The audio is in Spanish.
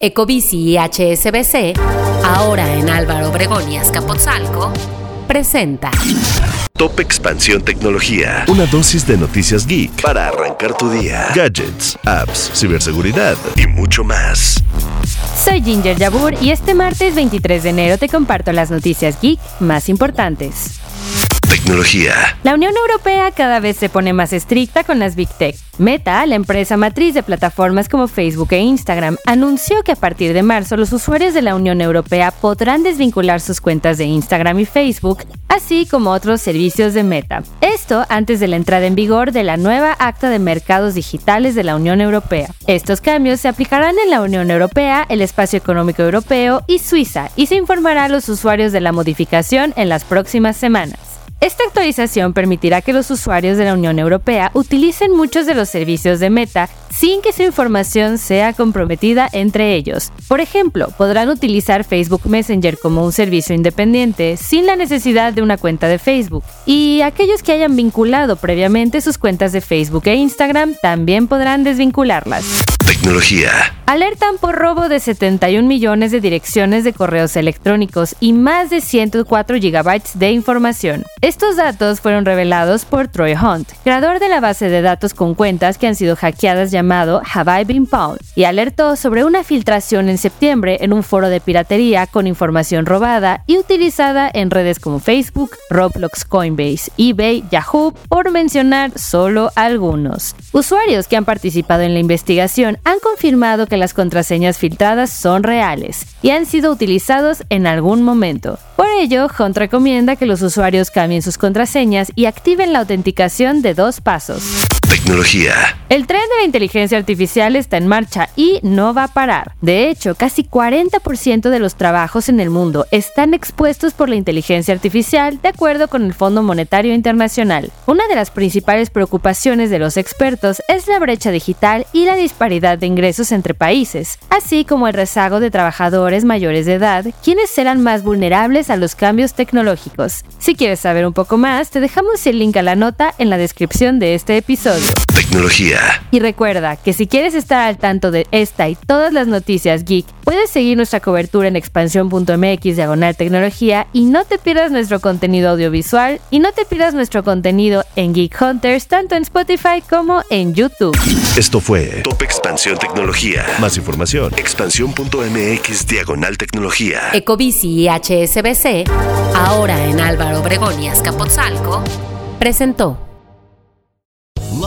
Ecobici y HSBC, ahora en Álvaro Obregón y Azcapotzalco, presenta Top Expansión Tecnología. Una dosis de noticias geek para arrancar tu día. Gadgets, apps, ciberseguridad y mucho más. Soy Ginger Yabur y este martes 23 de enero te comparto las noticias geek más importantes. La Unión Europea cada vez se pone más estricta con las Big Tech. Meta, la empresa matriz de plataformas como Facebook e Instagram, anunció que a partir de marzo los usuarios de la Unión Europea podrán desvincular sus cuentas de Instagram y Facebook, así como otros servicios de Meta. Esto antes de la entrada en vigor de la nueva Acta de Mercados Digitales de la Unión Europea. Estos cambios se aplicarán en la Unión Europea, el Espacio Económico Europeo y Suiza, y se informará a los usuarios de la modificación en las próximas semanas. Esta actualización permitirá que los usuarios de la Unión Europea utilicen muchos de los servicios de Meta sin que su información sea comprometida entre ellos. Por ejemplo, podrán utilizar Facebook Messenger como un servicio independiente sin la necesidad de una cuenta de Facebook. Y aquellos que hayan vinculado previamente sus cuentas de Facebook e Instagram también podrán desvincularlas. Tecnología. Alertan por robo de 71 millones de direcciones de correos electrónicos y más de 104 gigabytes de información. Estos datos fueron revelados por Troy Hunt, creador de la base de datos con cuentas que han sido hackeadas llamado Have I Been Pwned, y alertó sobre una filtración en septiembre en un foro de piratería con información robada y utilizada en redes como Facebook, Roblox, Coinbase, eBay, Yahoo, por mencionar solo algunos. Usuarios que han participado en la investigación han confirmado que las contraseñas filtradas son reales y han sido utilizados en algún momento. Por ello, Hunt recomienda que los usuarios cambien sus contraseñas y activen la autenticación de dos pasos. Tecnología. El tren de la inteligencia artificial está en marcha y no va a parar. De hecho, casi 40% de los trabajos en el mundo están expuestos por la inteligencia artificial, de acuerdo con el Fondo Monetario Internacional. Una de las principales preocupaciones de los expertos es la brecha digital y la disparidad de ingresos entre países, así como el rezago de trabajadores mayores de edad, quienes serán más vulnerables a los cambios tecnológicos. Si quieres saber un poco más, te dejamos el link a la nota en la descripción de este episodio. Tecnología. Y recuerda que si quieres estar al tanto de esta y todas las noticias geek, puedes seguir nuestra cobertura en expansión.mx diagonal tecnología y no te pierdas nuestro contenido audiovisual y no te pierdas nuestro contenido en Geek Hunters tanto en Spotify como en YouTube. Esto fue Top Expansión Tecnología. Más información. Expansión.mx diagonal tecnología. Ecobici y HSBC, ahora en Álvaro Obregón y Azcapotzalco, presentó